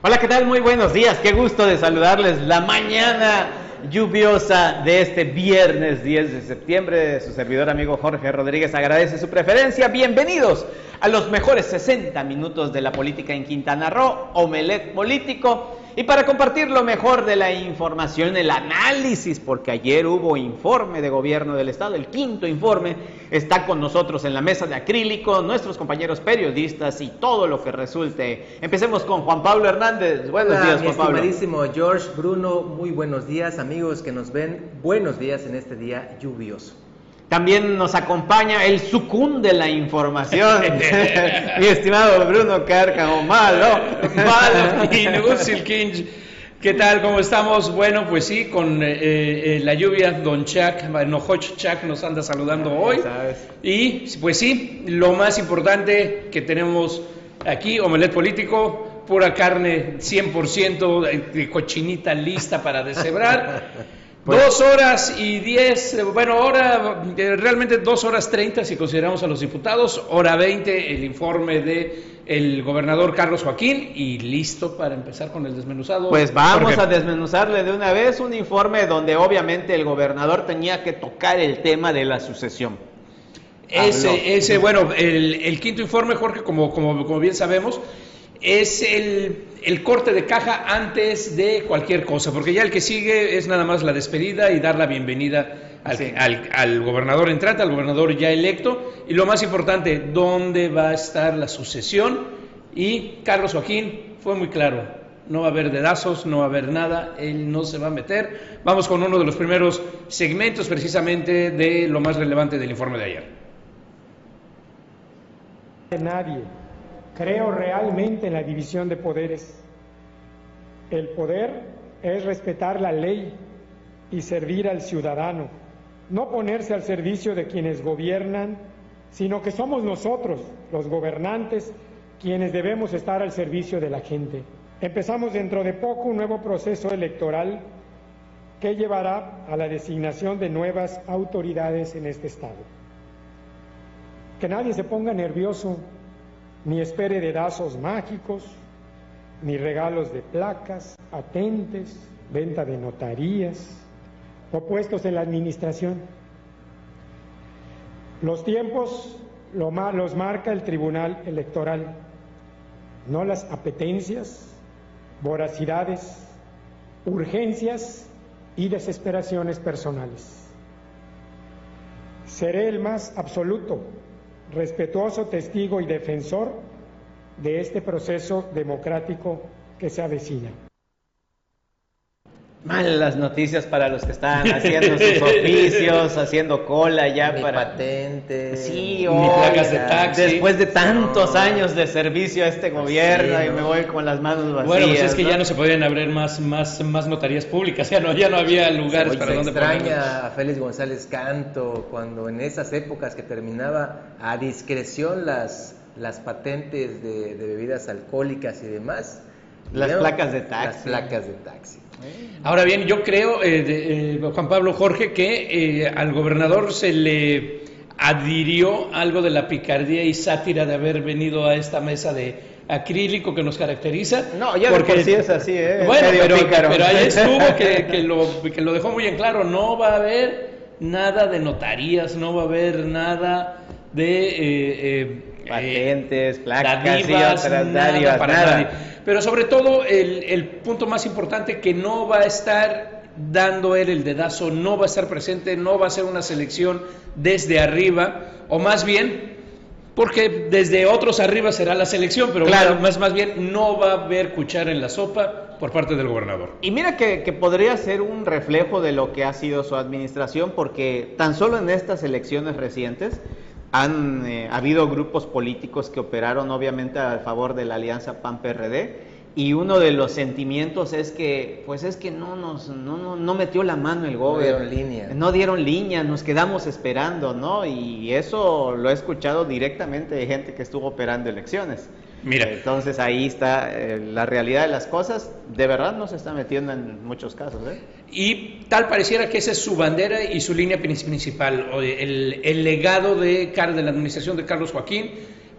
Hola, ¿qué tal? Muy buenos días. Qué gusto de saludarles la mañana lluviosa de este viernes 10 de septiembre. Su servidor amigo Jorge Rodríguez agradece su preferencia. Bienvenidos a los mejores 60 minutos de la política en Quintana Roo, Omelet Político. Y para compartir lo mejor de la información, el análisis, porque ayer hubo informe de gobierno del Estado, el quinto informe, está con nosotros en la mesa de acrílico, nuestros compañeros periodistas y todo lo que resulte. Empecemos con Juan Pablo Hernández. Buenos días, Juan Pablo. Estimadísimo George, Bruno, muy buenos días, amigos que nos ven, buenos días en este día lluvioso. También nos acompaña el sucún de la información, mi estimado Bruno Cárcamo, malo, malo, y ¿Qué tal? ¿Cómo estamos? Bueno, pues sí, con eh, eh, la lluvia, Don Chuck, Nojoch Chuck nos anda saludando hoy. Y pues sí, lo más importante que tenemos aquí, omelet político, pura carne 100% de cochinita lista para deshebrar. Pues dos horas y diez, bueno, ahora realmente dos horas treinta si consideramos a los diputados, hora veinte el informe de el gobernador Carlos Joaquín y listo para empezar con el desmenuzado. Pues vamos a desmenuzarle de una vez un informe donde obviamente el gobernador tenía que tocar el tema de la sucesión. Ese, ese bueno, el, el, quinto informe, Jorge, como, como, como bien sabemos, es el, el, corte de caja antes de cualquier cosa, porque ya el que sigue es nada más la despedida y dar la bienvenida al, al, gobernador entrante, al gobernador ya electo, y lo más importante, dónde va a estar la sucesión. Y Carlos Joaquín fue muy claro, no va a haber dedazos, no va a haber nada, él no se va a meter. Vamos con uno de los primeros segmentos precisamente de lo más relevante del informe de ayer. Nadie Creo realmente en la división de poderes. El poder es respetar la ley y servir al ciudadano, no ponerse al servicio de quienes gobiernan, sino que somos nosotros, los gobernantes, quienes debemos estar al servicio de la gente. Empezamos dentro de poco un nuevo proceso electoral que llevará a la designación de nuevas autoridades en este Estado. Que nadie se ponga nervioso ni espere dedazos mágicos, ni regalos de placas, patentes, venta de notarías o puestos en la administración. Los tiempos los marca el Tribunal Electoral, no las apetencias, voracidades, urgencias y desesperaciones personales. Seré el más absoluto respetuoso testigo y defensor de este proceso democrático que se avecina. Malas noticias para los que están haciendo sus oficios, haciendo cola ya para patentes, sí, placas de taxi. Después de tantos años de servicio a este gobierno y me voy con las manos vacías. Bueno, pues es que ya no se podían abrir más más más notarías públicas, ya no ya no había lugares para donde extraña a Félix González Canto cuando en esas épocas que terminaba a discreción las las patentes de, de bebidas alcohólicas y demás. Las placas de taxi. Las placas de taxi. Ahora bien, yo creo, eh, eh, Juan Pablo Jorge, que eh, al gobernador se le adhirió algo de la picardía y sátira de haber venido a esta mesa de acrílico que nos caracteriza. No, ya porque, por sí es así, ¿eh? Bueno, pero, pero, ahí estuvo que, que, lo, que lo dejó muy en claro, no va a haber nada de notarías, no va a haber nada de... Patentes, placas, y otras nada. Pero sobre todo el, el punto más importante que no va a estar dando él el dedazo, no va a estar presente, no va a ser una selección desde arriba, o más bien, porque desde otros arriba será la selección, pero claro. más, más bien no va a haber cuchara en la sopa por parte del gobernador. Y mira que, que, podría ser un reflejo de lo que ha sido su administración, porque tan solo en estas elecciones recientes, han eh, habido grupos políticos que operaron obviamente a favor de la alianza PAN-PRD y uno de los sentimientos es que pues es que no nos no, no, metió la mano el gobierno no dieron línea no dieron línea nos quedamos esperando no y eso lo he escuchado directamente de gente que estuvo operando elecciones Mira. Entonces ahí está eh, la realidad de las cosas. De verdad no se está metiendo en muchos casos. ¿eh? Y tal pareciera que esa es su bandera y su línea principal. El, el legado de, de la administración de Carlos Joaquín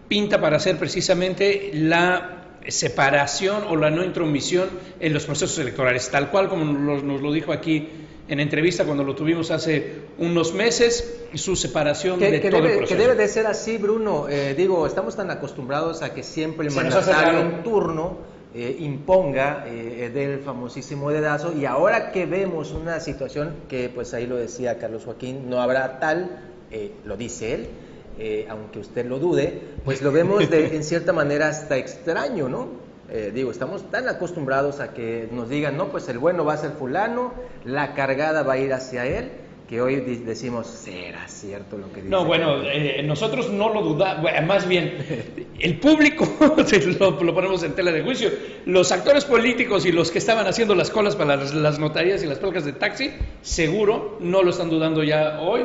pinta para ser precisamente la separación o la no intromisión en los procesos electorales, tal cual como nos, lo dijo aquí en entrevista cuando lo tuvimos hace unos meses, su separación de todo debe, el proceso. Que debe de ser así, Bruno. Eh, digo, estamos tan acostumbrados a que siempre el mandatario en turno eh, imponga eh, del famosísimo dedazo y ahora que vemos una situación que pues ahí lo decía Carlos Joaquín, no habrá tal, lo dice él, aunque usted lo dude, pues lo vemos de, en cierta manera hasta extraño, ¿no? Eh, digo, estamos tan acostumbrados a que nos digan, no, pues el bueno va a ser fulano, la cargada va a ir hacia él, que hoy decimos, será cierto lo que dice. No, bueno, eh, nosotros no lo dudamos, más bien, el público, lo, lo, ponemos en tela de juicio, los actores políticos y los que estaban haciendo las colas para las, notarías y las placas de taxi, seguro no lo están dudando ya hoy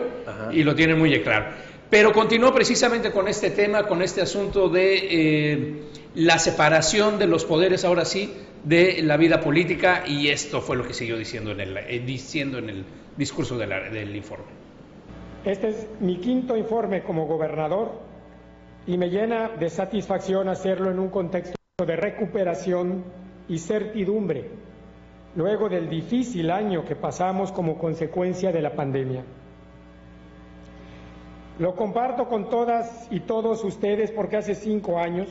y lo tienen muy claro. Pero continuó precisamente con este tema, con este asunto de eh, la separación de los poderes, ahora sí, de la vida política, y esto fue lo que siguió diciendo en el, eh, diciendo en el discurso del informe. Este es mi quinto informe como gobernador y me llena de satisfacción hacerlo en un contexto de recuperación y certidumbre, luego del difícil año que pasamos como consecuencia de la pandemia. Lo comparto con todas y todos ustedes porque hace cinco años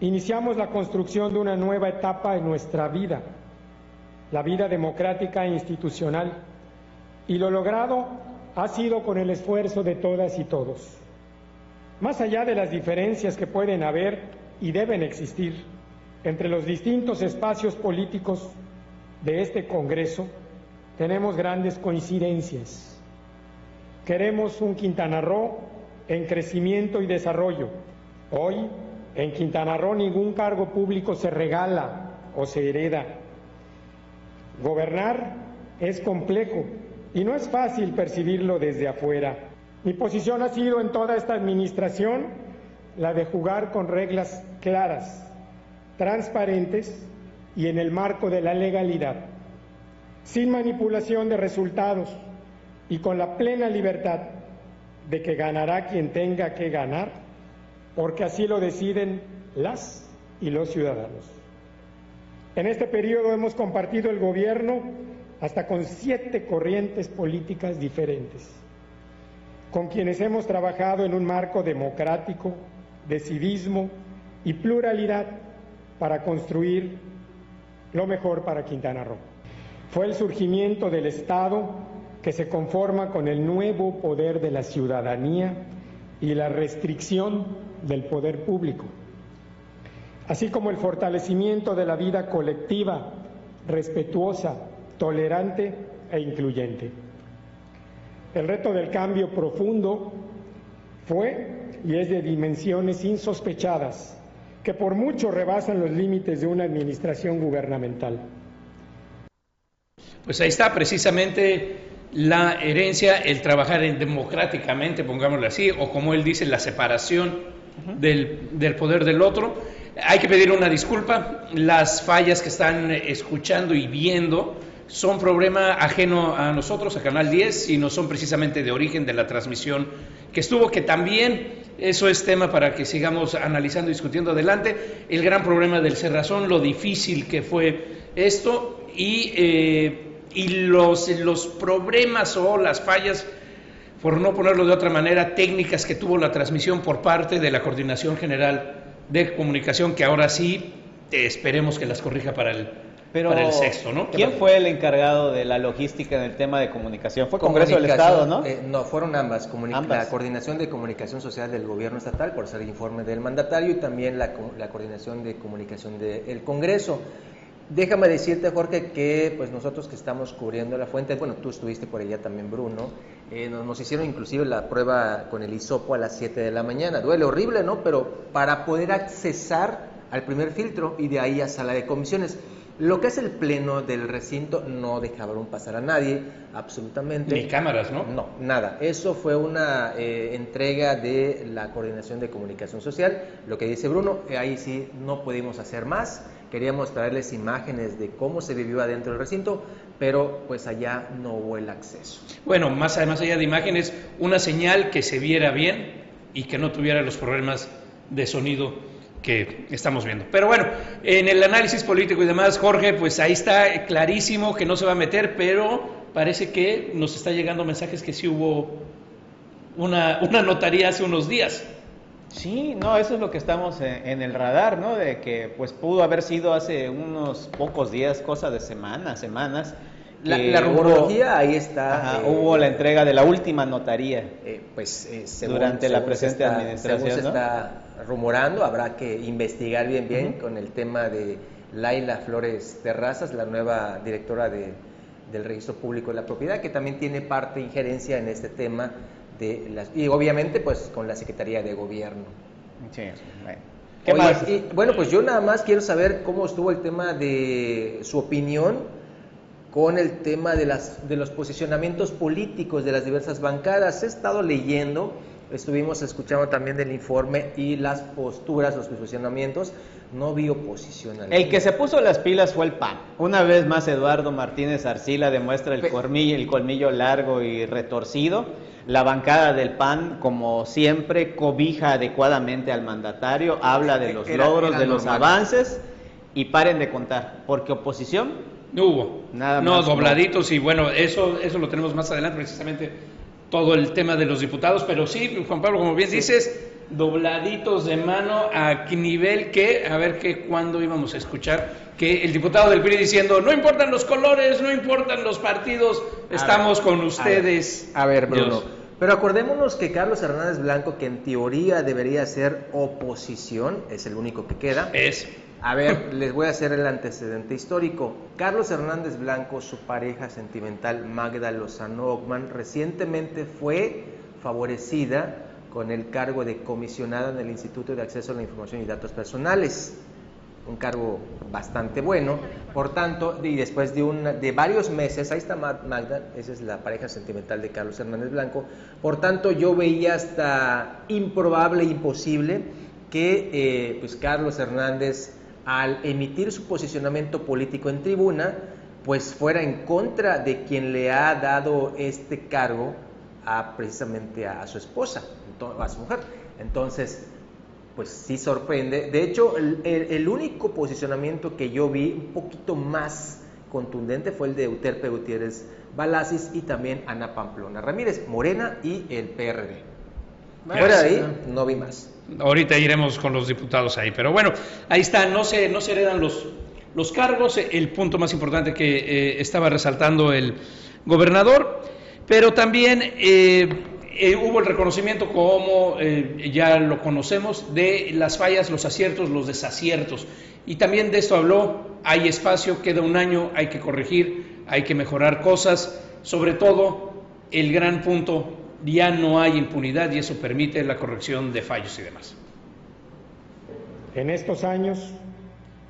iniciamos la construcción de una nueva etapa en nuestra vida, la vida democrática e institucional, y lo logrado ha sido con el esfuerzo de todas y todos. Más allá de las diferencias que pueden haber y deben existir entre los distintos espacios políticos de este Congreso, tenemos grandes coincidencias Queremos un Quintana Roo en crecimiento y desarrollo. Hoy, en Quintana Roo ningún cargo público se regala o se hereda. Gobernar es complejo y no es fácil percibirlo desde afuera. Mi posición ha sido en toda esta administración la de jugar con reglas claras, transparentes y en el marco de la legalidad, sin manipulación de resultados y con la plena libertad de que ganará quien tenga que ganar, porque así lo deciden las y los ciudadanos. En este periodo hemos compartido el gobierno hasta con siete corrientes políticas diferentes, con quienes hemos trabajado en un marco democrático, de civismo y pluralidad para construir lo mejor para Quintana Roo. Fue el surgimiento del Estado que se conforma con el nuevo poder de la ciudadanía y la restricción del poder público, así como el fortalecimiento de la vida colectiva, respetuosa, tolerante e incluyente. El reto del cambio profundo fue y es de dimensiones insospechadas que por mucho rebasan los límites de una administración gubernamental. Pues ahí está precisamente la herencia, el trabajar democráticamente, pongámoslo así, o como él dice, la separación del, poder del otro. Hay que pedir una disculpa. Las fallas que están escuchando y viendo son problema ajeno a nosotros, a Canal 10, y no son precisamente de origen de la transmisión que estuvo, que también eso es tema para que sigamos analizando y discutiendo adelante. El gran problema del cerrazón, lo difícil que fue esto y eh, y los, los problemas o las fallas, por no ponerlo de otra manera, técnicas que tuvo la transmisión por parte de la Coordinación General de Comunicación, que ahora sí esperemos que las corrija para el, para el sexto, ¿no? ¿Quién fue el encargado de la logística en el tema de comunicación? ¿Fue Congreso del Estado, no? Eh, no, fueron ambas, La Coordinación de Comunicación Social del Gobierno Estatal, por ser el informe del mandatario, y también la, la Coordinación de Comunicación del Congreso. Déjame decirte, Jorge, que pues nosotros que estamos cubriendo la fuente, bueno, tú estuviste por allá también, Bruno, eh, nos, hicieron inclusive la prueba con el hisopo a las 7 de la mañana. Duele horrible, ¿no? Pero para poder accesar al primer filtro y de ahí a sala de comisiones. Lo que es el pleno del recinto no dejaron pasar a nadie, absolutamente. Ni cámaras, ¿no? No, nada. Eso fue una eh, entrega de la Coordinación de Comunicación Social. Lo que dice Bruno, eh, ahí sí no pudimos hacer más. Queríamos traerles imágenes de cómo se vivió adentro del recinto, pero pues allá no hubo el acceso. Bueno, más, más allá de imágenes, una señal que se viera bien y que no tuviera los problemas de sonido que estamos viendo. Pero bueno, en el análisis político y demás, Jorge, pues ahí está clarísimo que no se va a meter, pero parece que nos está llegando mensajes que sí hubo una, una notaría hace unos días. Sí, no, eso es lo que estamos en, el radar, ¿no? De que pues pudo haber sido hace unos pocos días, cosa de semanas, semanas. La, la rumorología ahí está. Eh, hubo la entrega de la última notaría. Eh, pues eh, durante la presente administración. se está rumorando, habrá que investigar bien bien con el tema de Laila Flores Terrazas, la nueva directora de, del Registro Público de la Propiedad, que también tiene parte injerencia en este tema y obviamente pues con la Secretaría de Gobierno. Sí, bueno. bueno, pues yo nada más quiero saber cómo estuvo el tema de su opinión con el tema de, las, de los posicionamientos políticos de las diversas bancadas. He estado leyendo, estuvimos escuchando también del informe y las posturas, los posicionamientos. No vi oposición El que se puso las pilas fue el PAN. Una vez más Eduardo Martínez Arcila demuestra el, colmillo, el colmillo largo y retorcido la bancada del PAN, como siempre, cobija adecuadamente al mandatario, habla de los logros, de los avances y paren de contar, porque oposición no hubo. Nada no, dobladitos y bueno, eso, eso lo tenemos más adelante, precisamente todo el tema de los diputados, pero sí, Juan Pablo, como bien dices, dobladitos de mano a nivel que, a ver que cuándo íbamos a escuchar que el diputado del PRI diciendo, no importan los colores, no importan los partidos, estamos con ustedes. A ver, Bruno. Pero acordémonos que Carlos Hernández Blanco, que en teoría debería ser oposición, es el único que queda. Es. A ver, les voy a hacer el antecedente histórico. Carlos Hernández Blanco, su pareja sentimental Magda Lozano Ockman, recientemente fue favorecida con el cargo de comisionada en el Instituto de Acceso a la Información y Datos Personales. Un cargo bastante bueno. Por tanto, y después de, una, de varios meses, ahí está Magda, esa es la pareja sentimental de Carlos Hernández Blanco. Por tanto, yo veía hasta improbable, imposible, que eh, pues Carlos Hernández, al emitir su posicionamiento político en tribuna, pues fuera en contra de quien le ha dado este cargo a, precisamente a su esposa a su mujer. Entonces, pues sí sorprende. De hecho, el, único posicionamiento que yo vi un poquito más contundente fue el de Euterpe Gutiérrez Balasis y también Ana Pamplona Ramírez, Morena y el PRD. Fuera de ahí, no vi más. Ahorita iremos con los diputados ahí, pero bueno, ahí está, no se, no se heredan los, los cargos, el punto más importante que eh, estaba resaltando el gobernador, pero también eh, eh, hubo el reconocimiento, como eh, ya lo conocemos, de las fallas, los aciertos, los desaciertos. Y también de esto habló, hay espacio, queda un año, hay que corregir, hay que mejorar cosas. Sobre todo, el gran punto, ya no hay impunidad y eso permite la corrección de fallos y demás. En estos años,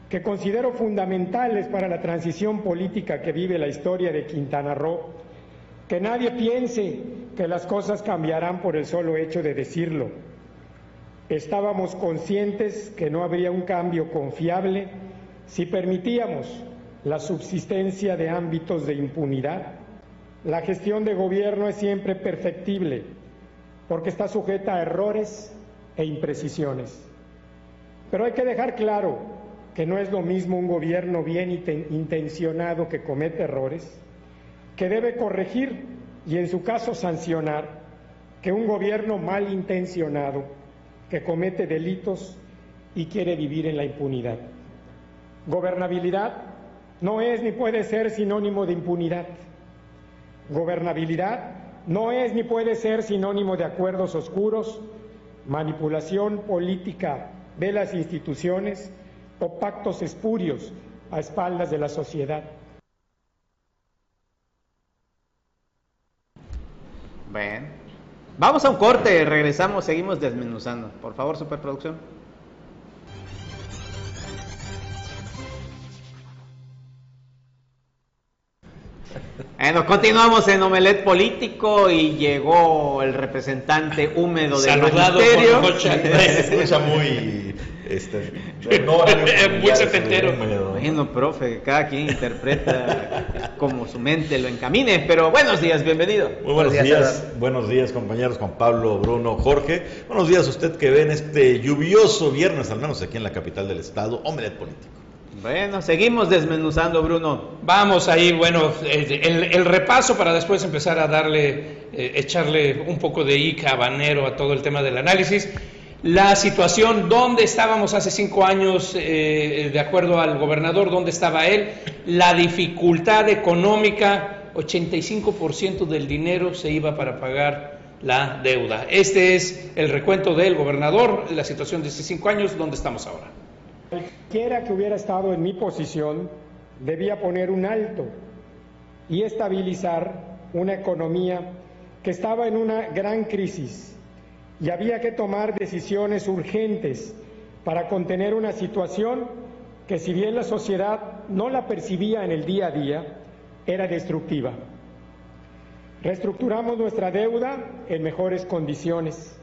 que considero fundamentales para la transición política que vive la historia de Quintana Roo, que nadie piense que las cosas cambiarán por el solo hecho de decirlo. Estábamos conscientes que no habría un cambio confiable si permitíamos la subsistencia de ámbitos de impunidad. La gestión de gobierno es siempre perfectible porque está sujeta a errores e imprecisiones. Pero hay que dejar claro que no es lo mismo un gobierno bien intencionado que comete errores, que debe corregir y en su caso sancionar que un gobierno malintencionado que comete delitos y quiere vivir en la impunidad. Gobernabilidad no es ni puede ser sinónimo de impunidad. Gobernabilidad no es ni puede ser sinónimo de acuerdos oscuros, manipulación política de las instituciones o pactos espurios a espaldas de la sociedad. Bueno. Vamos a un corte, regresamos, seguimos desmenuzando. Por favor, superproducción. Bueno, continuamos en Omelet Político y llegó el representante húmedo del Saludado magisterio. Se escucha muy Este, muy setentero. Bueno, profe, cada quien interpreta como su mente lo encamine, pero buenos días, bienvenido. Muy buenos, días, buenos días compañeros Juan Pablo, Bruno, Jorge. Buenos días a usted que ve en este lluvioso viernes, al menos aquí en la capital del estado, hombre político. Bueno, seguimos desmenuzando, Bruno. Vamos ahí, bueno, el, repaso para después empezar a darle, eh, echarle un poco de ica a todo el tema del análisis la situación, dónde estábamos hace cinco años, eh, de acuerdo al gobernador, dónde estaba él, la dificultad económica, 85% del dinero se iba para pagar la deuda. Este es el recuento del gobernador, la situación de hace cinco años, dónde estamos ahora. Cualquiera que hubiera estado en mi posición debía poner un alto y estabilizar una economía que estaba en una gran crisis y había que tomar decisiones urgentes para contener una situación que si bien la sociedad no la percibía en el día a día, era destructiva. Reestructuramos nuestra deuda en mejores condiciones,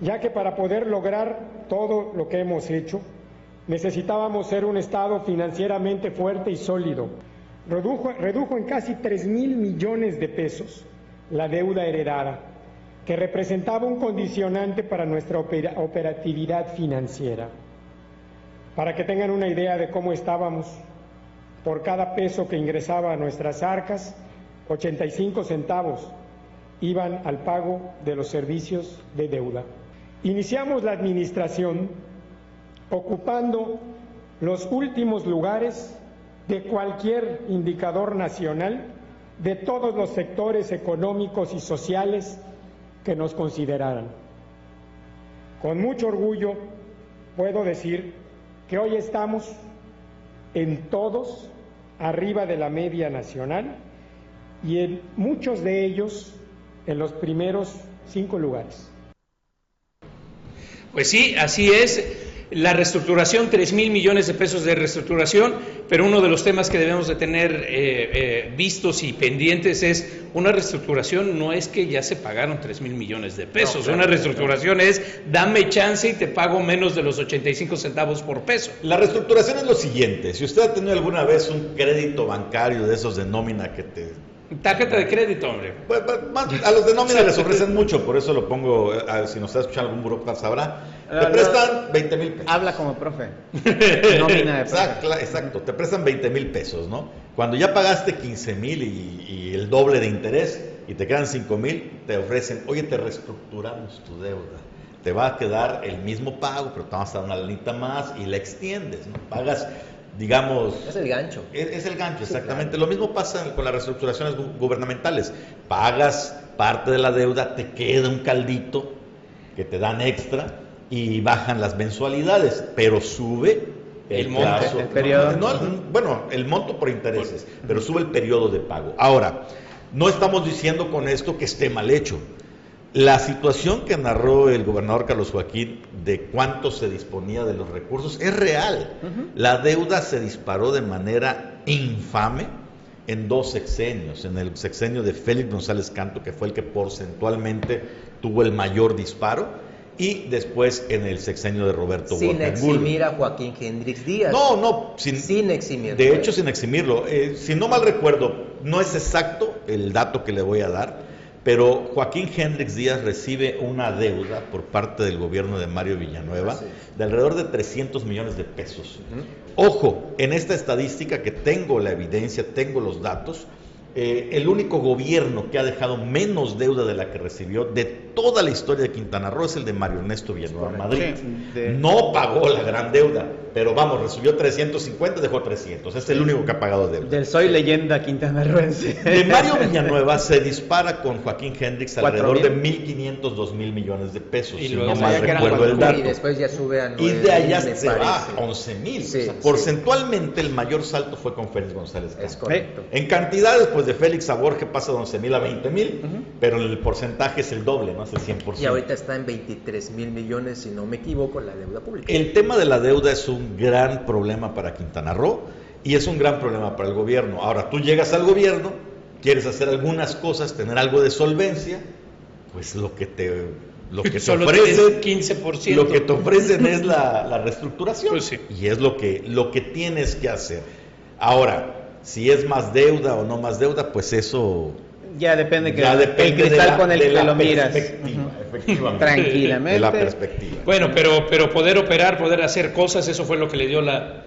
ya que para poder lograr todo lo que hemos hecho, necesitábamos ser un Estado financieramente fuerte y sólido. Redujo, en casi 3 mil millones de pesos la deuda heredada que representaba un condicionante para nuestra operatividad financiera. Para que tengan una idea de cómo estábamos, por cada peso que ingresaba a nuestras arcas, 85 centavos iban al pago de los servicios de deuda. Iniciamos la administración ocupando los últimos lugares de cualquier indicador nacional de todos los sectores económicos y sociales que nos consideraran. Con mucho orgullo puedo decir que hoy estamos en todos arriba de la media nacional y en muchos de ellos en los primeros cinco lugares. Pues sí, así es la reestructuración, 3 mil millones de pesos de reestructuración, pero uno de los temas que debemos de tener eh, eh, vistos y pendientes es una reestructuración no es que ya se pagaron 3 mil millones de pesos, una reestructuración es dame chance y te pago menos de los 85 centavos por peso. La reestructuración es lo siguiente, si usted ha tenido alguna vez un crédito bancario de esos de nómina que te Tarjeta de crédito, hombre. Pues, pues, a los de nómina les ofrecen mucho, por eso lo pongo, eh, si nos está escuchando algún grupo sabrá. Te prestan 20 mil pesos. Habla como profe. nómina de exacto, exacto, te prestan 20 mil pesos, ¿no? Cuando ya pagaste 15 mil y, el doble de interés y te quedan 5 mil, te ofrecen, oye, te reestructuramos tu deuda. Te va a quedar el mismo pago, pero te vamos a dar una lanita más y la extiendes, ¿no? Pagas digamos... Es el gancho. Es, el gancho, exactamente. Lo mismo pasa con las reestructuraciones gubernamentales. Pagas parte de la deuda, te queda un caldito que te dan extra y bajan las mensualidades, pero sube el, monto, el periodo. bueno, el monto por intereses, pero sube el periodo de pago. Ahora, no estamos diciendo con esto que esté mal hecho. La situación que narró el gobernador Carlos Joaquín de cuánto se disponía de los recursos es real. La deuda se disparó de manera infame en dos sexenios. En el sexenio de Félix González Canto, que fue el que porcentualmente tuvo el mayor disparo, y después en el sexenio de Roberto Sin eximir a Joaquín Hendrix Díaz. No, no, sin, sin eximirlo. De hecho, sin eximirlo. Eh, si no mal recuerdo, no es exacto el dato que le voy a dar, pero Joaquín Hendrix Díaz recibe una deuda por parte del gobierno de Mario Villanueva de alrededor de 300 millones de pesos. Ojo, en esta estadística que tengo la evidencia, tengo los datos, eh, el único gobierno que ha dejado menos deuda de la que recibió de toda la historia de Quintana Roo es el de Mario Ernesto Villanueva Madrid. No pagó la gran deuda, pero vamos, recibió 350, dejó 300. Es el único que ha pagado deuda. Del Soy Leyenda Quintana Rooense. De Mario Villanueva se dispara con Joaquín Hendrix alrededor de 1.500, 2.000 millones de pesos, y si no mal recuerdo el dato. Y después ya sube a 9, Y de allá se va a 11.000. porcentualmente el mayor salto fue con Félix González. Es correcto. En cantidades, pues de Félix a Borges pasa de 11.000 a 20.000, pero el porcentaje es el doble, ¿no? Es el 100%. Y ahorita está en 23 mil millones, si no me equivoco, la deuda pública. El tema de la deuda es un gran problema para Quintana Roo y es un gran problema para el gobierno. Ahora, tú llegas al gobierno, quieres hacer algunas cosas, tener algo de solvencia, pues lo que te Lo que te ofrecen, 15%. Lo que te ofrecen es la, la reestructuración. Pues sí. Y es lo que, lo que tienes que hacer. Ahora, si es más deuda o no más deuda, pues eso Ya depende que ya depende el cristal de la- con el de que la lo miras. efectivamente. Tranquilamente. De la perspectiva. Bueno, pero, pero poder operar, poder hacer cosas, eso fue lo que le dio la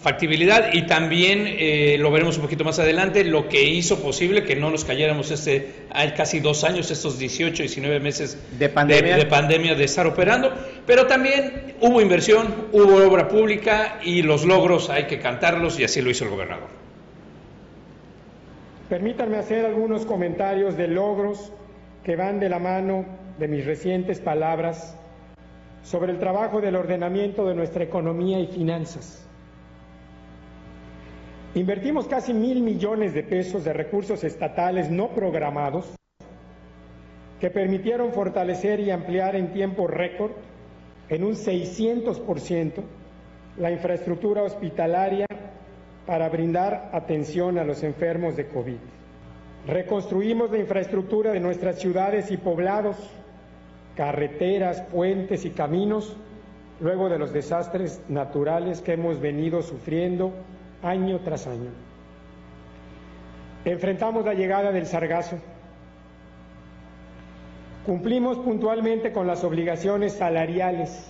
factibilidad y también eh, lo veremos un poquito más adelante, lo que hizo posible que no nos cayéramos este, hay casi dos años, estos 18, 19 meses De pandemia. de, pandemia de estar operando, pero también hubo inversión, hubo obra pública y los logros hay que cantarlos y así lo hizo el gobernador. Permítanme hacer algunos comentarios de logros que van de la mano de mis recientes palabras sobre el trabajo del ordenamiento de nuestra economía y finanzas. Invertimos casi mil millones de pesos de recursos estatales no programados que permitieron fortalecer y ampliar en tiempo récord en un 600% la infraestructura hospitalaria para brindar atención a los enfermos de COVID. Reconstruimos la infraestructura de nuestras ciudades y poblados, carreteras, puentes y caminos, luego de los desastres naturales que hemos venido sufriendo año tras año. Enfrentamos la llegada del sargazo. Cumplimos puntualmente con las obligaciones salariales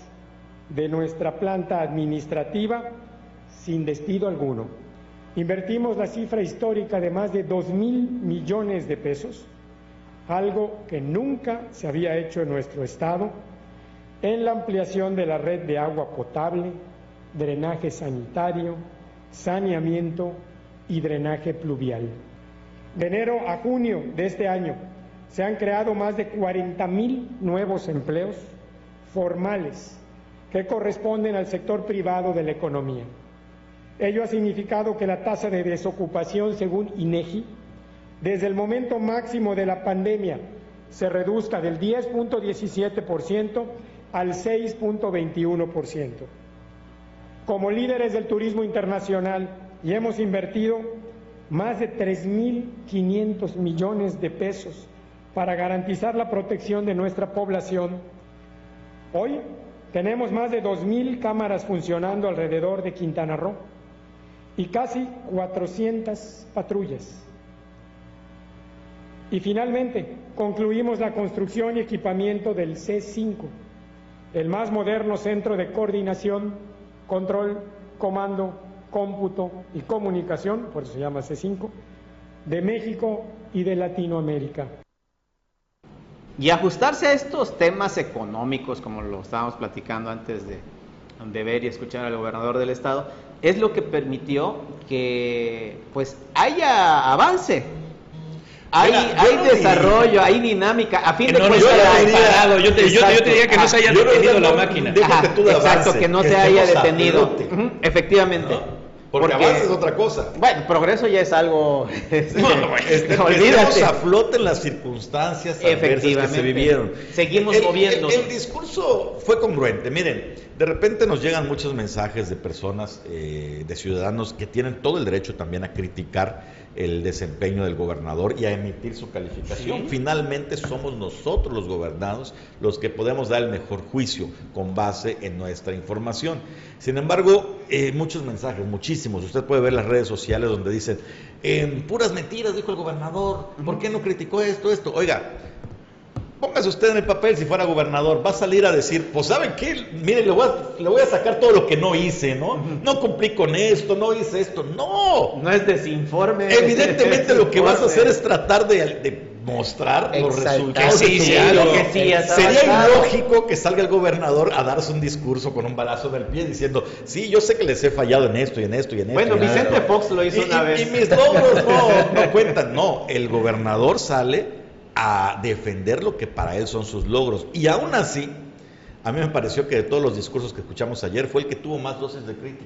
de nuestra planta administrativa sin despido alguno. Invertimos la cifra histórica de más de 2 mil millones de pesos, algo que nunca se había hecho en nuestro Estado, en la ampliación de la red de agua potable, drenaje sanitario, saneamiento y drenaje pluvial. De enero a junio de este año se han creado más de 40 mil nuevos empleos formales que corresponden al sector privado de la economía. Ello ha significado que la tasa de desocupación, según INEGI, desde el momento máximo de la pandemia se reduzca del 10.17% al 6.21%. Como líderes del turismo internacional y hemos invertido más de 3.500 millones de pesos para garantizar la protección de nuestra población. Hoy tenemos más de 2.000 cámaras funcionando alrededor de Quintana Roo y casi 400 patrullas. Y finalmente, concluimos la construcción y equipamiento del C5, el más moderno centro de coordinación, control, comando, cómputo y comunicación, por eso se llama C5, de México y de Latinoamérica. Y ajustarse a estos temas económicos, como lo estábamos platicando antes de, de ver y escuchar al gobernador del estado, es lo que permitió que pues haya avance. Hay, Mira, yo hay no desarrollo, diría- hay dinámica. A fin Que de no cuentas. Yo te, yo, te- yo te Exacto. diría que no se haya Yo no- detenido la no- máquina. Ajá, que exacto, avance, que no que se haya detenido. efectivamente. ¿no? Porque, avance es otra cosa. Bueno, progreso ya es algo. este, No, no, este, olvídate. a flote en las circunstancias adversas que Efectivamente. se vivieron. Seguimos El- moviéndonos. El, el discurso fue congruente. Miren, de repente nos llegan muchos mensajes de personas, eh, de ciudadanos que tienen todo el derecho también a criticar el desempeño del gobernador y a emitir su calificación. Finalmente somos nosotros los gobernados los que podemos dar el mejor juicio con base en nuestra información. Sin embargo, eh, muchos mensajes, muchísimos. Usted puede ver las redes sociales donde dicen, en puras mentiras, dijo el gobernador, ¿por qué no criticó esto, esto? Oiga, póngase usted en el papel si fuera gobernador, va a salir a decir, pues ¿saben qué? Mire, le voy a, le voy a sacar todo lo que no hice, ¿no? No cumplí con esto, no hice esto, no. No es desinforme. Evidentemente es lo que vas a hacer es tratar de, de mostrar los resultados. Que sí, sí, lo que sí, Sería ilógico que salga el gobernador a darse un discurso con un balazo en el pie diciendo, sí, yo sé que les he fallado en esto y en esto y en esto. Bueno, Vicente esto". Fox lo hizo Y- una y- vez. Y mis logros no, no cuentan. No, el gobernador sale a defender lo que para él son sus logros. Y aún así, a mí me pareció que de todos los discursos que escuchamos ayer fue el que tuvo más dosis de crítica.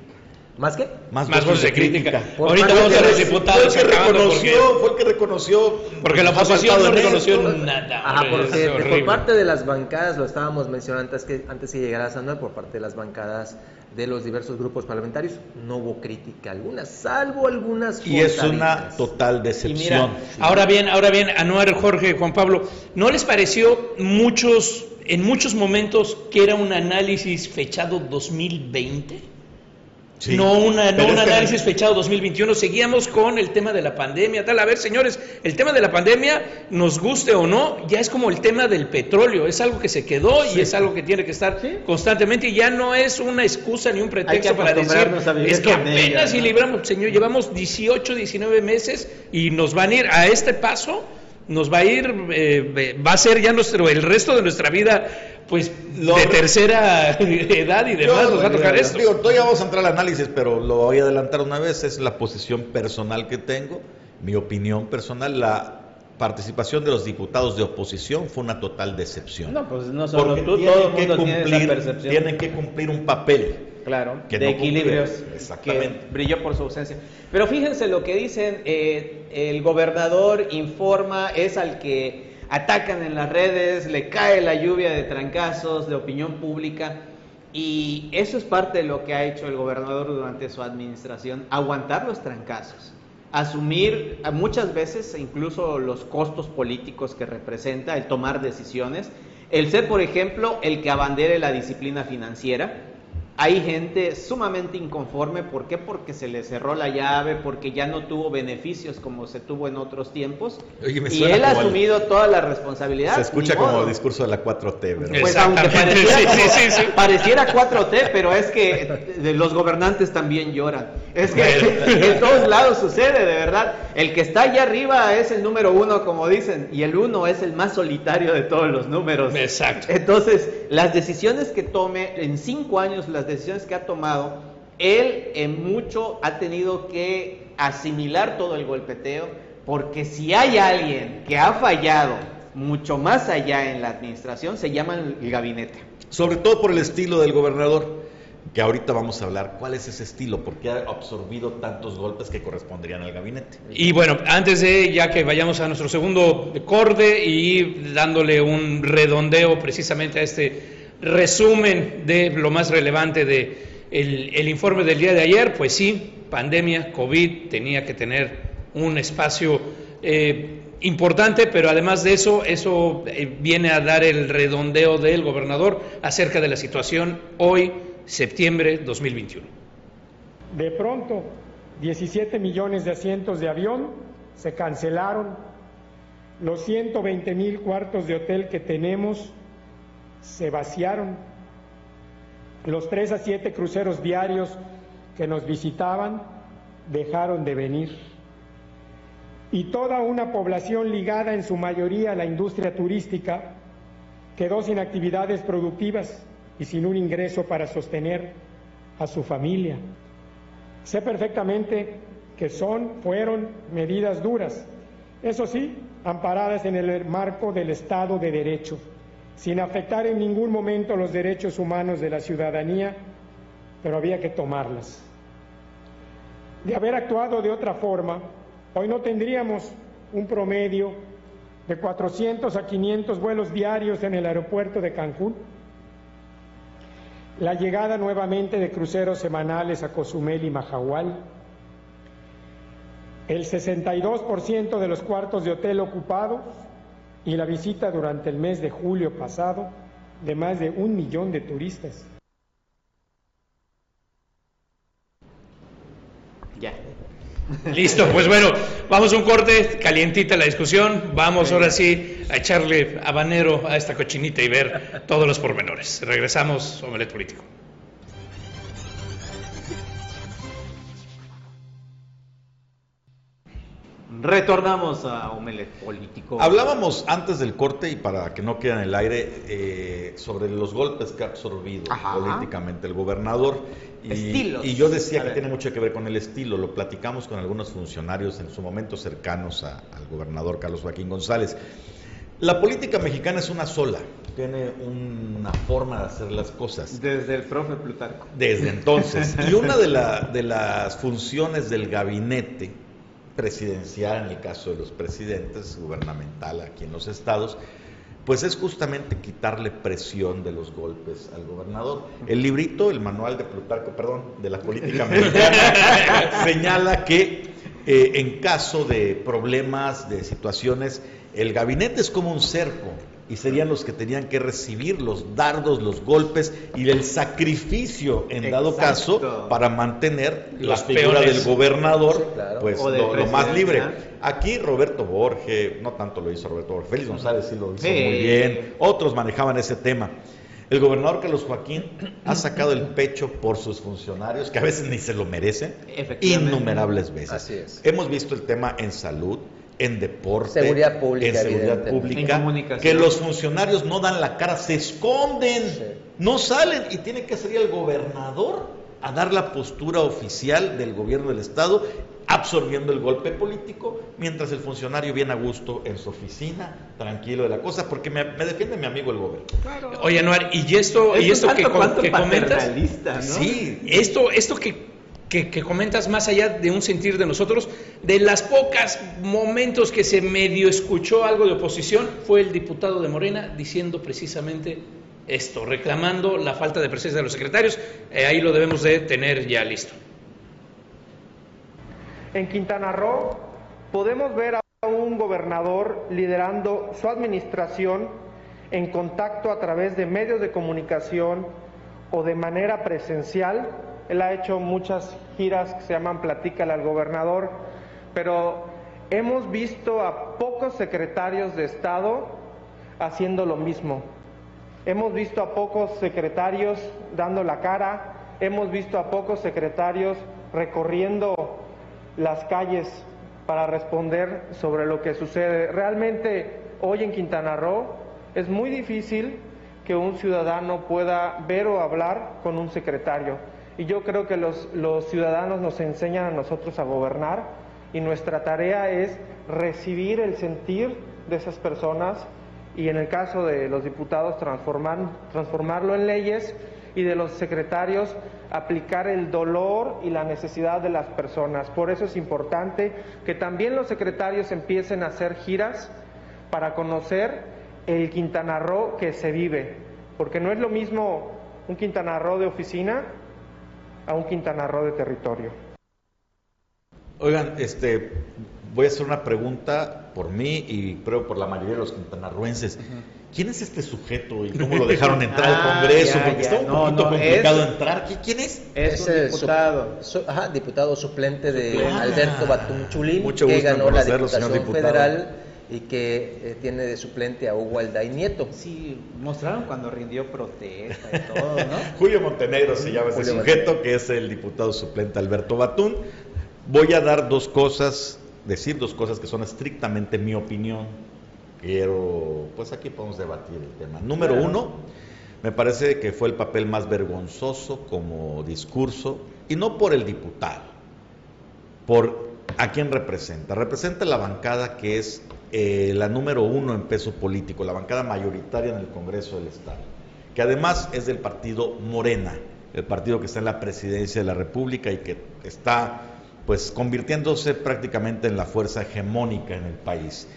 ¿Más qué? Más voces de crítica. Por Ahorita vamos a los los- diputados fue el que reconoció, porque, fue el que reconoció porque la oposición no reconoció esto. nada. Ajá, porque por parte de las bancadas, lo estábamos mencionando antes que, antes que llegara Sandra, por parte de las bancadas de los diversos grupos parlamentarios, no hubo crítica alguna, salvo algunas Y es una total decepción. mira, ahora bien, ahora bien, Anuar, Jorge, Juan Pablo, ¿no les pareció muchos en muchos momentos que era un análisis fechado 2020 no, una, no un análisis fechado 2021, seguíamos con el tema de la pandemia, tal. A ver, señores, el tema de la pandemia, nos guste o no, ya es como el tema del petróleo, es algo que se quedó y es algo que tiene que estar constantemente y ya no es una excusa ni un pretexto para decir, es que apenas y libramos, señor, llevamos 18, 19 meses y nos van a ir a este paso, nos va a ir, eh, va a ser ya nuestro, el resto de nuestra vida pues de tercera edad y demás nos va a tocar esto. Digo, todavía vamos a entrar al análisis, pero lo voy a adelantar una vez, es la posición personal que tengo, mi opinión personal, la participación de los diputados de oposición fue una total decepción. No, pues no solo Porque tú, todo el mundo tiene esa percepción. Tienen que cumplir un papel. Claro, de equilibrios. Exactamente. Que brilló por su ausencia. Pero fíjense lo que dicen, eh, el gobernador informa, es al que atacan en las redes, le cae la lluvia de trancazos, de opinión pública. Y eso es parte de lo que ha hecho el gobernador durante su administración, aguantar los trancazos, asumir muchas veces incluso los costos políticos que representa el tomar decisiones, el ser, por ejemplo, el que abandere la disciplina financiera, hay gente sumamente inconforme, ¿por qué? Porque se le cerró la llave, porque ya no tuvo beneficios como se tuvo en otros tiempos. y él ha asumido toda la responsabilidad. Se escucha como el discurso de la 4T, ¿verdad? Pues aunque pareciera, 4T, pero es que los gobernantes también lloran. Es que en todos lados sucede, de verdad. El que está allá arriba es el número uno, como dicen, y el uno es el más solitario de todos los números. Exacto. Entonces, las decisiones que tome en cinco años, las decisiones que ha tomado, él en mucho ha tenido que asimilar todo el golpeteo, porque si hay alguien que ha fallado mucho más allá en la administración, se llama el gabinete. Sobre todo por el estilo del gobernador que ahorita vamos a hablar cuál es ese estilo, porque ha absorbido tantos golpes que corresponderían al gabinete. Y bueno, antes de ya que vayamos a nuestro segundo corte y dándole un redondeo precisamente a este resumen de lo más relevante de el, informe del día de ayer, pues sí, pandemia, COVID, tenía que tener un espacio eh, importante, pero además de eso, eso eh, viene a dar el redondeo del gobernador acerca de la situación hoy, septiembre 2021. De pronto, 17 millones de asientos de avión se cancelaron, los 120 mil cuartos de hotel que tenemos se vaciaron. Los tres a siete cruceros diarios que nos visitaban dejaron de venir. Y toda una población ligada en su mayoría a la industria turística quedó sin actividades productivas y sin un ingreso para sostener a su familia. Sé perfectamente que son, fueron medidas duras, eso sí, amparadas en el marco del Estado de Derecho sin afectar en ningún momento los derechos humanos de la ciudadanía, pero había que tomarlas. De haber actuado de otra forma, hoy no tendríamos un promedio de 400 a 500 vuelos diarios en el aeropuerto de Cancún, la llegada nuevamente de cruceros semanales a Cozumel y Majahual, el 62% de los cuartos de hotel ocupados y la visita durante el mes de julio pasado de más de un millón de turistas. Ya. Listo, pues bueno, vamos a un corte, calientita la discusión, vamos ahora sí a echarle habanero a esta cochinita y ver todos los pormenores. Regresamos, Omelet Político. Retornamos a Omelet Político. Hablábamos antes del corte y para que no quede en el aire eh, sobre los golpes que ha absorbido políticamente el gobernador. Y, y yo decía que tiene mucho que ver con el estilo. Lo platicamos con algunos funcionarios en su momento cercanos al gobernador Carlos Joaquín González. La política mexicana es una sola, tiene una forma de hacer las cosas. Desde el profe Plutarco. Desde entonces. y una de, de las funciones del gabinete presidencial, en el caso de los presidentes, gubernamental aquí en los estados, pues es justamente quitarle presión de los golpes al gobernador. El librito, el manual de Plutarco, perdón, de la política mexicana, señala que eh, en caso de problemas, de situaciones, el gabinete es como un cerco y serían los que tenían que recibir los dardos, los golpes y el sacrificio en dado caso para mantener la figura del gobernador pues lo, más libre. Aquí Roberto Borges, no tanto lo hizo Roberto Borges, Félix González sí lo hizo muy bien, otros manejaban ese tema. El gobernador Carlos Joaquín ha sacado el pecho por sus funcionarios, que a veces ni se lo merecen, innumerables veces. Hemos visto el tema en salud, en deporte, seguridad pública, en seguridad pública, que los funcionarios no dan la cara, se esconden, no salen y tiene que salir el gobernador a dar la postura oficial del gobierno del estado absorbiendo el golpe político, mientras el funcionario viene a gusto en su oficina, tranquilo de la cosa, porque me, defiende mi amigo el gobierno. Oye, Anuar, y esto, y esto que, comentas, sí, esto, esto que que, comentas más allá de un sentir de nosotros, de las pocas momentos que se medio escuchó algo de oposición, fue el diputado de Morena diciendo precisamente esto, reclamando la falta de presencia de los secretarios. Eh, ahí lo debemos de tener ya listo. En Quintana Roo podemos ver a un gobernador liderando su administración en contacto a través de medios de comunicación o de manera presencial él ha hecho muchas giras que se llaman Platícale al gobernador, pero hemos visto a pocos secretarios de Estado haciendo lo mismo. Hemos visto a pocos secretarios dando la cara, hemos visto a pocos secretarios recorriendo las calles para responder sobre lo que sucede. Realmente hoy en Quintana Roo es muy difícil que un ciudadano pueda ver o hablar con un secretario. Y yo creo que los, ciudadanos nos enseñan a nosotros a gobernar y nuestra tarea es recibir el sentir de esas personas y en el caso de los diputados transformar, transformarlo en leyes y de los secretarios aplicar el dolor y la necesidad de las personas. Por eso es importante que también los secretarios empiecen a hacer giras para conocer el Quintana Roo que se vive, porque no es lo mismo un Quintana Roo de oficina a un Quintana Roo de territorio. Oigan, este, voy a hacer una pregunta por mí y creo por la mayoría de los quintanarruenses. ¿Quién es este sujeto y cómo lo dejaron entrar al ah, Congreso? Porque está un poquito complicado entrar. ¿Quién es? Es, el diputado. ajá, diputado suplente de Alberto Batunchulín, que ganó la Diputación Federal y que eh, tiene de suplente a Hugo Alday Nieto. Sí, mostraron cuando rindió protesta y todo, ¿no? Julio Montenegro se llama ese sujeto, que es el diputado suplente Alberto Batún. Voy a dar dos cosas, decir dos cosas que son estrictamente mi opinión. Quiero, pues aquí podemos debatir el tema. Número uno, me parece que fue el papel más vergonzoso como discurso, y no por el diputado, por a quién representa. Representa la bancada que es eh, la número uno en peso político, la bancada mayoritaria en el Congreso del Estado, que además es del partido Morena, el partido que está en la presidencia de la República y que está pues convirtiéndose prácticamente en la fuerza hegemónica en el país.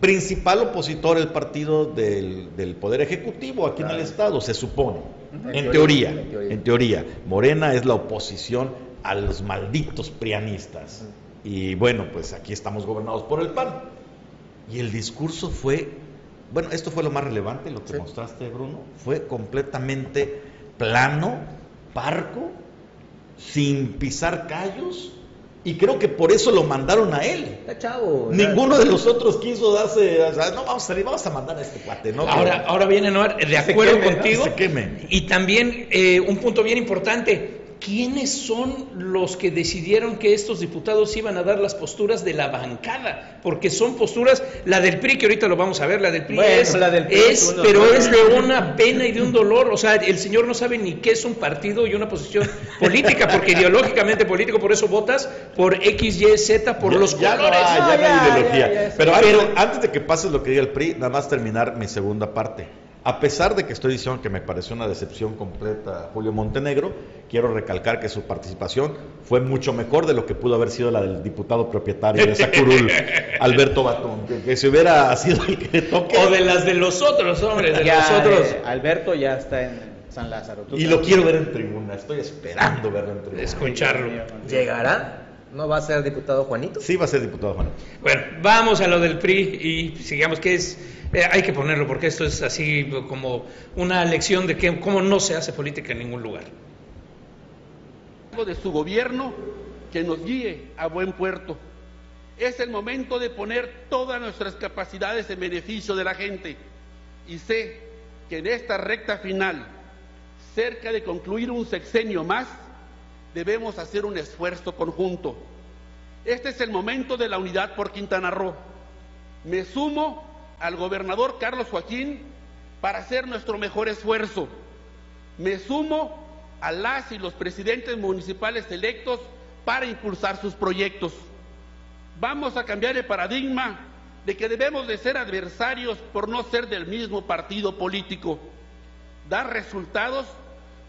Principal opositor el partido del, Poder Ejecutivo aquí en el Estado, se supone, en, teoría, en teoría. Morena es la oposición a los malditos prianistas. Y bueno, pues aquí estamos gobernados por el PAN. Y el discurso fue, bueno, esto fue lo más relevante, lo que mostraste, Bruno, fue completamente plano, parco, sin pisar callos. Y creo que por eso lo mandaron a él. Chavo, Ninguno de los otros quiso darse. O sea, no, vamos a salir, vamos a mandar a este cuate, ¿no? Ahora, ahora viene Noar, de acuerdo contigo. Y también eh, un punto bien importante ¿quiénes son los que decidieron que estos diputados iban a dar las posturas de la bancada? Porque son posturas, la del PRI, que ahorita lo vamos a ver, la del PRI es, pero es de una pena y de un dolor. O sea, el señor no sabe ni qué es un partido y una posición política, porque ideológicamente político, por eso votas por X, Y, Z, por los colores. ya, hay ideología. pero antes de que pases lo que diga el PRI, nada más terminar mi segunda parte. A pesar de que estoy diciendo que me pareció una decepción completa Julio Montenegro, quiero recalcar que su participación fue mucho mejor de lo que pudo haber sido la del diputado propietario de Sacurul, Alberto Batón, que, si hubiera sido el que toque. O de las de los otros, hombres, de los otros. Eh, Alberto ya está en San Lázaro. Y lo quiero ver en tribuna, estoy esperando verlo en tribuna. Escucharlo. ¿Llegará? ¿No va a ser diputado Juanito? Sí, va a ser diputado Juanito. Bueno, vamos a lo del PRI y sigamos que es, eh, hay que ponerlo porque esto es así como una lección de que, cómo no se hace política en ningún lugar. De su gobierno que nos guíe a buen puerto. Es el momento de poner todas nuestras capacidades en beneficio de la gente y sé que en esta recta final, cerca de concluir un sexenio más, debemos hacer un esfuerzo conjunto. Este es el momento de la unidad por Quintana Roo. Me sumo al gobernador Carlos Joaquín para hacer nuestro mejor esfuerzo. Me sumo a las y los presidentes municipales electos para impulsar sus proyectos. Vamos a cambiar el paradigma de que debemos de ser adversarios por no ser del mismo partido político. Dar resultados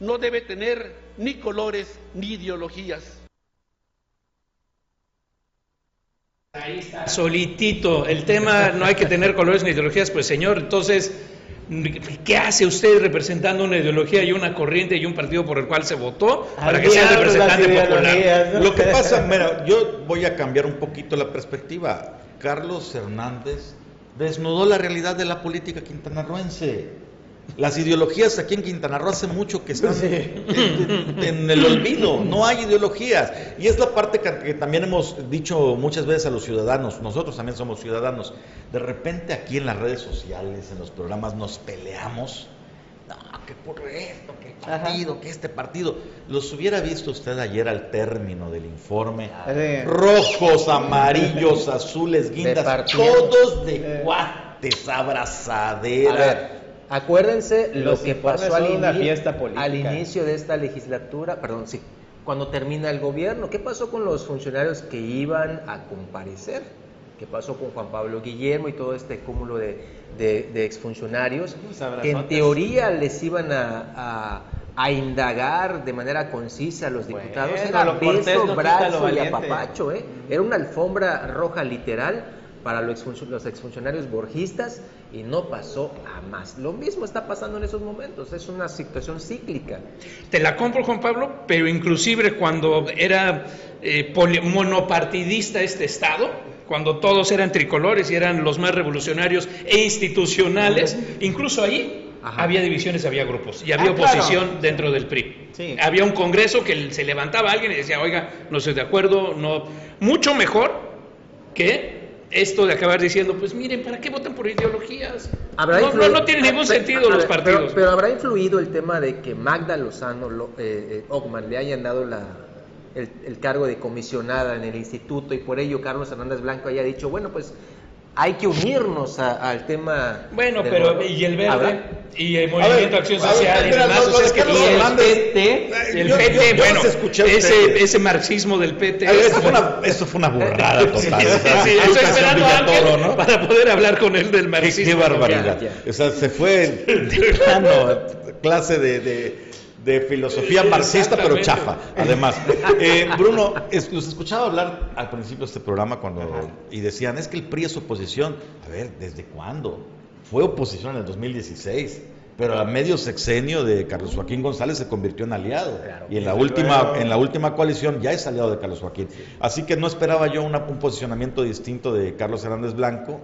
no debe tener ni colores ni ideologías. Ahí está. Solitito. El tema no hay que tener colores ni ideologías, pues señor, entonces, ¿qué hace usted representando una ideología y una corriente y un partido por el cual se votó para que sea el representante popular? Lo que pasa, mira, yo voy a cambiar un poquito la perspectiva. Carlos Hernández desnudó la realidad de la política quintanarroense. Las ideologías aquí en Quintana Roo hace mucho que están en, el olvido, no hay ideologías. Y es la parte que, también hemos dicho muchas veces a los ciudadanos, nosotros también somos ciudadanos, de repente aquí en las redes sociales, en los programas nos peleamos, no, que por esto, que partido, que este partido. Los hubiera visto usted ayer al término del informe, rojos, amarillos, azules, guindas, todos de eh. guates, abrazadera Acuérdense lo que pasó al, al, inicio de esta legislatura, perdón, sí, cuando termina el gobierno. ¿Qué pasó con los funcionarios que iban a comparecer? ¿Qué pasó con Juan Pablo Guillermo y todo este cúmulo de, de, exfuncionarios que en teoría les iban a, a, indagar de manera concisa a los diputados? Era beso, brazo y apapacho, ¿eh? Era una alfombra roja literal para los exfuncionarios borgistas y no pasó a más. Lo mismo está pasando en esos momentos, es una situación cíclica. Te la compro, Juan Pablo, pero inclusive cuando era eh, monopartidista este Estado, cuando todos eran tricolores y eran los más revolucionarios e institucionales, incluso ahí había divisiones, había grupos y había ah, oposición dentro del PRI. Había un congreso que se levantaba alguien y decía, oiga, no estoy de acuerdo, no. Mucho mejor que esto de acabar diciendo, pues miren, ¿para qué votan por ideologías? No, no, tiene ningún sentido los partidos. Pero, habrá influido el tema de que Magda Lozano eh, eh le hayan dado la, el, cargo de comisionada en el instituto y por ello Carlos Hernández Blanco haya dicho, bueno, pues hay que unirnos al tema. Bueno, pero y el verde y el movimiento de acción social y demás, o sea, es que el PT, el PT, bueno, ese, ese marxismo del PT. Eso fue una, eso fue una burrada total. Sí, estoy esperando a Ángel ¿no? para poder hablar con él del marxismo. Qué, barbaridad. O sea, se fue clase de de filosofía marxista, pero chafa, además. Eh, Bruno, los escuchaba hablar al principio de este programa cuando y decían, es que el PRI es oposición. A ver, ¿desde cuándo? Fue oposición en el 2016, pero a medio sexenio de Carlos Joaquín González se convirtió en aliado. y en la, última, en la última coalición ya es aliado de Carlos Joaquín. Así que no esperaba yo un posicionamiento distinto de Carlos Hernández Blanco,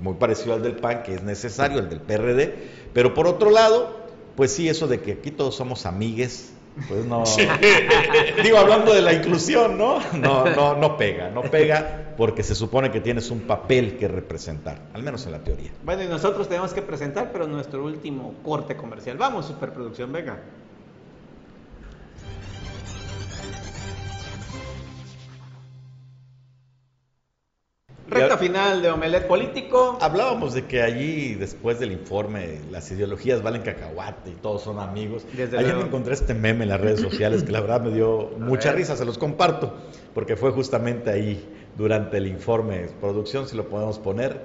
muy parecido al del PAN, que es necesario, el del PRD. Pero por otro lado, pues sí, eso de que aquí todos somos amigues, pues no. Digo, hablando de la inclusión, ¿no? No, no, no pega, no pega porque se supone que tienes un papel que representar, al menos en la teoría. Bueno, y nosotros tenemos que presentar, pero nuestro último corte comercial. Vamos, superproducción, venga. Recta final de Omelet Político. Hablábamos de que allí, después del informe, las ideologías valen cacahuate y todos son amigos. Ayer me encontré este meme en las redes sociales que la verdad me dio mucha risa, se los comparto, porque fue justamente ahí, durante el informe. Producción, si lo podemos poner.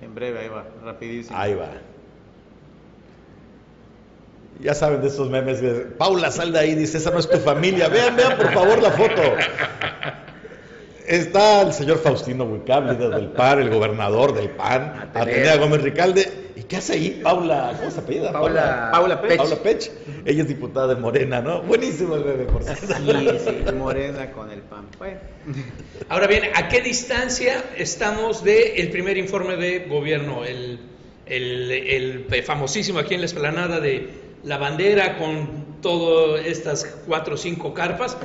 En breve, ahí va, rapidísimo. Ahí va. Ya saben de esos memes. Paula, sal de ahí, dice, esa no es tu familia. Vean, vean por favor la foto. Está el señor Faustino Huicab, líder del PAN, el gobernador del PAN, Atenea Gómez Ricalde. ¿Y qué hace ahí Paula? ¿Cómo se apellida? Paula, Paula Pech. Paula Pech. Ella es diputada de Morena, ¿no? Buenísimo el bebé, por cierto. Sí, sí, Morena con el PAN. Bueno. Ahora bien, ¿a qué distancia estamos del primer informe de gobierno? El, el, el famosísimo aquí en la esplanada de la bandera con todas estas cuatro o cinco carpas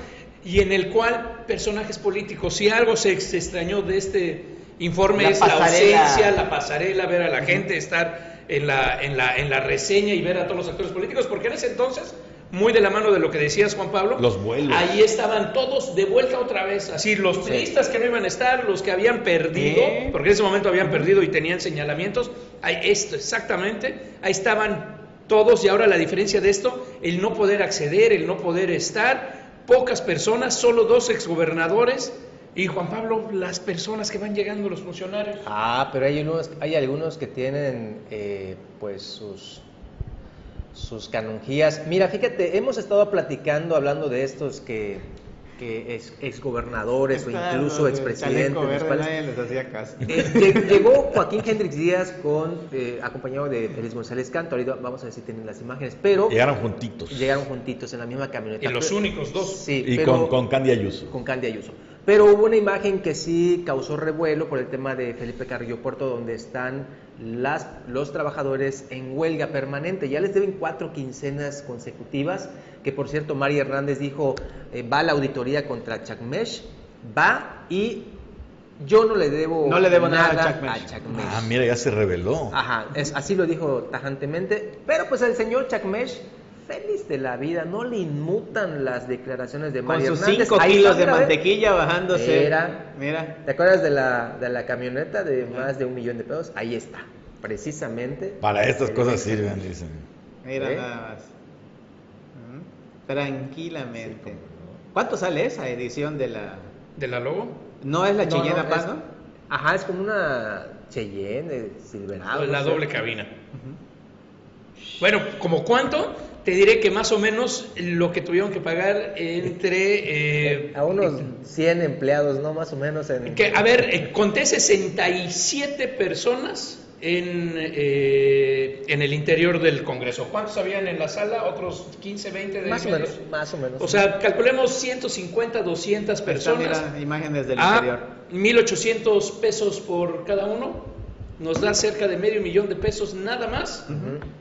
y en el cual personajes políticos, si algo se, extrañó de este informe es la ausencia, la pasarela, ver a la gente, estar en la, en, la, en la reseña y ver a todos los actores políticos, porque en ese entonces, muy de la mano de lo que decías Juan Pablo, los vuelos. ahí estaban todos de vuelta otra vez, así los turistas que no iban a estar, los que habían perdido, porque en ese momento habían perdido y tenían señalamientos, ahí esto exactamente, ahí estaban todos y ahora la diferencia de esto, el no poder acceder, el no poder estar, pocas personas, solo dos exgobernadores. Y Juan Pablo, las personas que van llegando, los funcionarios. Ah, pero hay, unos, hay algunos que tienen eh, pues sus, sus canonjías. Mira, fíjate, hemos estado platicando, hablando de estos que que ex, exgobernadores o incluso expresidentes. Eh, llegó Joaquín Hendrix Díaz con, eh, acompañado de Félix González Canto, ahorita vamos a ver si tienen las imágenes, pero... Llegaron juntitos. Llegaron juntitos en la misma camioneta. Y los únicos dos. Sí, y con, con Candy Ayuso. Con Candy Ayuso. Pero hubo una imagen que sí causó revuelo por el tema de Felipe Carrillo Puerto, donde están las, los trabajadores en huelga permanente. Ya les deben cuatro quincenas consecutivas, que por cierto María Hernández dijo, eh, va a la auditoría contra Chacmesh, va y yo no le debo, no le debo nada, a, Chacmesh. Ah, mira, ya se reveló. Ajá, es, así lo dijo tajantemente, pero pues el señor Chacmesh feliz de la vida, no le inmutan las declaraciones de María Con sus 5 kilos de mantequilla bajándose. Mira, mira. ¿Te acuerdas de la, de la camioneta de más de un millón de pesos? Ahí está, precisamente. Para estas cosas sirven, dicen. Mira ¿Eh? nada más. Tranquilamente. ¿Cuánto sale esa edición de la... ¿De la Logo? No es la Cheyenne Paz, ¿no? Ajá, es como una Cheyenne Silverado. La doble cabina. Bueno, ¿como cuánto? Te diré que más o menos lo que tuvieron que pagar entre... Eh, a unos 100 empleados, ¿no? Más o menos. En... Que, a ver, eh, conté 67 personas en, eh, en el interior del Congreso. ¿Cuántos habían en la sala? ¿Otros 15, 20 de Más o menos, más o menos. O sea, calculemos 150, 200 personas. Mira, imágenes del interior. 1.800 pesos por cada uno nos da cerca de medio millón de pesos nada más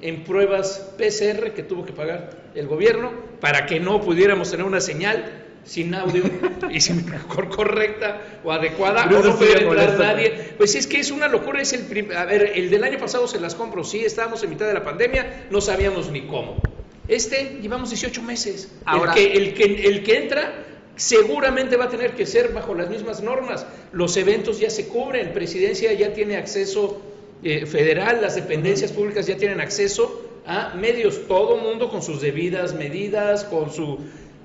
en pruebas PCR que tuvo que pagar el gobierno para que no pudiéramos tener una señal sin audio y sin correcta o adecuada o no pudiera entrar nadie. Pues es que es una locura, es el a ver, el del año pasado se las compro, sí, estábamos en mitad de la pandemia, no sabíamos ni cómo. Este llevamos 18 meses. Ahora, el, que, el, que, el que entra seguramente va a tener que ser bajo las mismas normas. Los eventos ya se cubren, presidencia ya tiene acceso eh, federal, las dependencias públicas ya tienen acceso a medios, todo mundo con sus debidas medidas, con su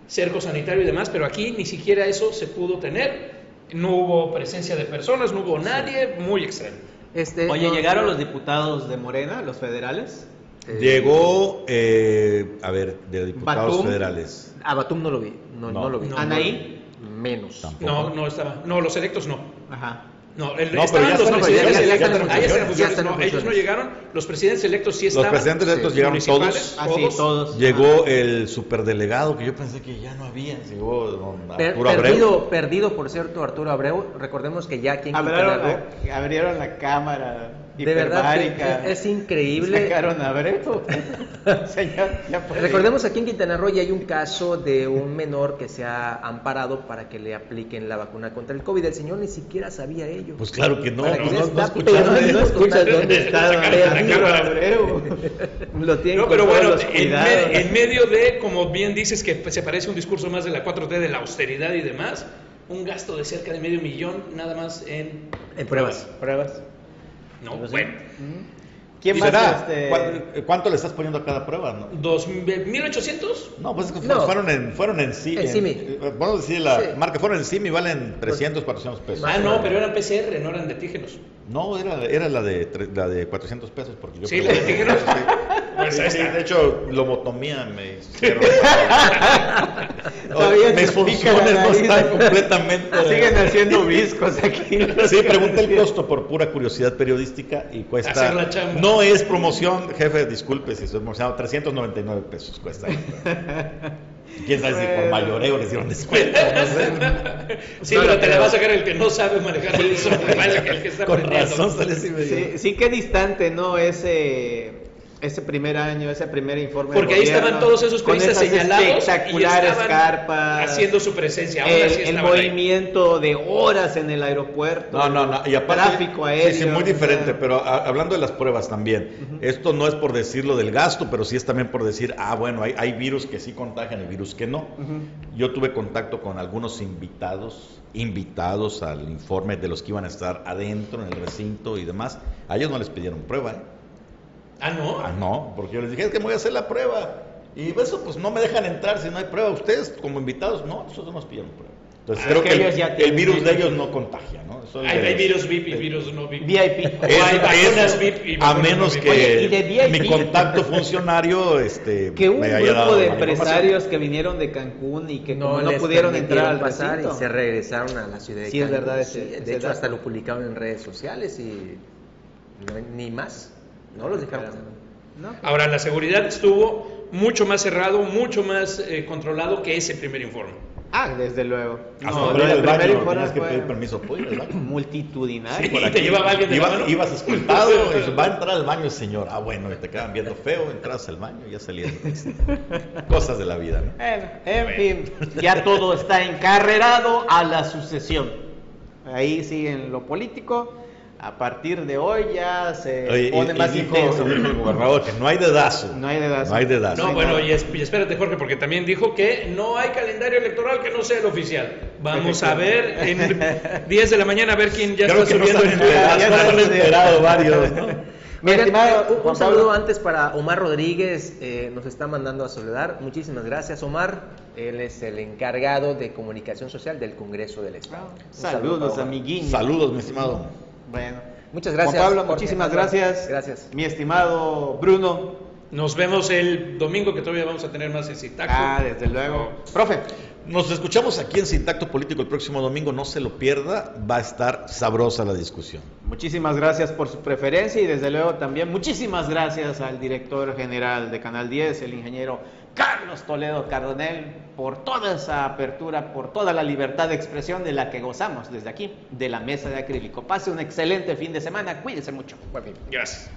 cerco sanitario y demás, pero aquí ni siquiera eso se pudo tener. No hubo presencia de personas, no hubo nadie, muy extraño. Este, Oye, ¿llegaron los diputados de Morena, los federales? Eh, Llegó, eh, a ver, de diputados federales. A Batum no lo vi. No, no, lo vi. ¿Anaí? Menos. No, no estaba. No, los electos no. Ajá. No, el, no, estaban los presidentes electos. No, ellos no llegaron. Los presidentes electos sí estaban. Los presidentes electos llegaron todos. Ah, sí, todos. Llegó el superdelegado que yo pensé que ya no había. Llegó Arturo Abreu. Perdido, por cierto, Arturo Abreu. Recordemos que ya abrieron, la, abrieron la cámara de verdad es, increíble. Sacaron a Señor, Recordemos aquí en Quintana Roo ya hay un caso de un menor que se ha amparado para que le apliquen la vacuna contra el COVID. El señor ni siquiera sabía ello. Pues claro que no, no, no, no, escuchas dónde está Lo tiene no, pero bueno, en, medio de, como bien dices, que se parece un discurso más de la 4T, de la austeridad y demás, un gasto de cerca de medio millón nada más en, en pruebas. pruebas. No, bueno. ¿Quién más? Este... ¿Cuánto le estás poniendo a cada prueba? No? ¿1800? No, pues es que fueron en, fueron en sí. En CIMI. Vamos a decir la marca, fueron en CIMI, valen 300, 400 pesos. Ah, no, pero eran PCR, no eran de antígenos. No, era, era la, de, la de 400 pesos. Porque yo sí, la de antígenos. Pues sí, de hecho, lobotomía me hicieron. Pica funciones no completamente. Siguen haciendo viscos aquí. Sí, pregunta el costo por pura curiosidad periodística y cuesta. Hacer la chamba. No es promoción, jefe, disculpe si estoy emocionado, 399 pesos cuesta. Quién sabe si por mayoreo les dieron descuento. no sé. Sí, pero te la va a sacar el que no sabe manejar eso, que el que está Con aprendiendo. razón sale así medio. Sí, sí, qué distante, ¿no? Ese, ese primer año, ese primer informe. Porque de ahí estaban todos esos con periodistas señalados espectaculares y estaban carpas. haciendo su presencia. Ahora el, sí el estaban ahí. movimiento de horas en el aeropuerto. No, no, no. Y aparte, tráfico aéreo. Sí, sí, muy o sea, diferente. Pero a- hablando de las pruebas también, esto no es por decir lo del gasto, pero sí es también por decir, ah, bueno, hay, hay virus que sí contagian y virus que no. Yo tuve contacto con algunos invitados, invitados al informe de los que iban a estar adentro en el recinto y demás. A ellos no les pidieron prueba. ¿eh? Ah, no. Ah, no, porque yo les dije, es que me voy a hacer la prueba. Y eso, pues no me dejan entrar si no hay prueba. Ustedes, como invitados, no, nosotros no nos pidieron prueba. Entonces, Ah, creo que que, el- ya el, virus de ellos no contagia, ¿no? Eso es Hay, de- hay virus VIP y virus no VIP. VIP. O Eso- hay vacunas eso, VIP y a menos no que VIP. Oye, y de VIP. mi contacto funcionario este, Que hubo un me haya grupo dado de empresarios que vinieron de Cancún y que como no, pudieron entrar al pasar recinto. y se regresaron a la ciudad de Sí, es Cancún. verdad ese- Sí, ese de hecho, dato. hasta lo publicaron en redes sociales y no- ni más. No los dejaron pasar. ¿no? Ahora, la seguridad estuvo mucho más cerrado, mucho más eh, controlado que ese primer informe. Ah, desde luego. No, del al primer baño, informe tenías que fue pedir permiso. ¿Puedo ir al baño? multitudinario. Sí. Por ¿Y aquí. te llevaba alguien de la Ibas- mano? Ibas escoltado, y va a entrar al baño el señor. Ah, bueno, y te quedan viendo feo, entras al baño y ya salías. Cosas de la vida, ¿no? Bueno, en fin, ya todo está encarrerado a la sucesión. Ahí sí en lo político. A partir de hoy ya se Oye, y- pone y más dijo- intenso. dijo el gobernador que no hay dedazo. No hay dedazo. No hay dedazo. No, bueno, y, es- y espérate, Jorge, porque también dijo que no hay calendario electoral que no sea el oficial. Vamos a ver en 10 de la mañana a ver quién ya Creo está que no subiendo enterado, Ya no se han enterado varios, ¿no? Mi Oigan, estimado eh, un, saludo antes para Omar Rodríguez, eh, nos está mandando a Soledad. Muchísimas gracias, Omar. Él es el encargado de comunicación social del Congreso del Estado. Saludo Saludos, para Omar. amiguiños. Saludos, mi estimado. Bueno. Muchas gracias. Juan Pablo, Jorge. muchísimas gracias. Gracias. Mi estimado Bruno. Nos vemos el domingo que todavía vamos a tener más ese tacto. Ah, desde luego. Profe. Nos escuchamos aquí en Sintacto Político el próximo domingo, no se lo pierda, va a estar sabrosa la discusión. Muchísimas gracias por su preferencia y desde luego también muchísimas gracias al director general de Canal 10, el ingeniero Carlos Toledo Cardonel, por toda esa apertura, por toda la libertad de expresión de la que gozamos desde aquí, de la mesa de acrílico. Pase un excelente fin de semana, cuídense mucho. Buen. Gracias.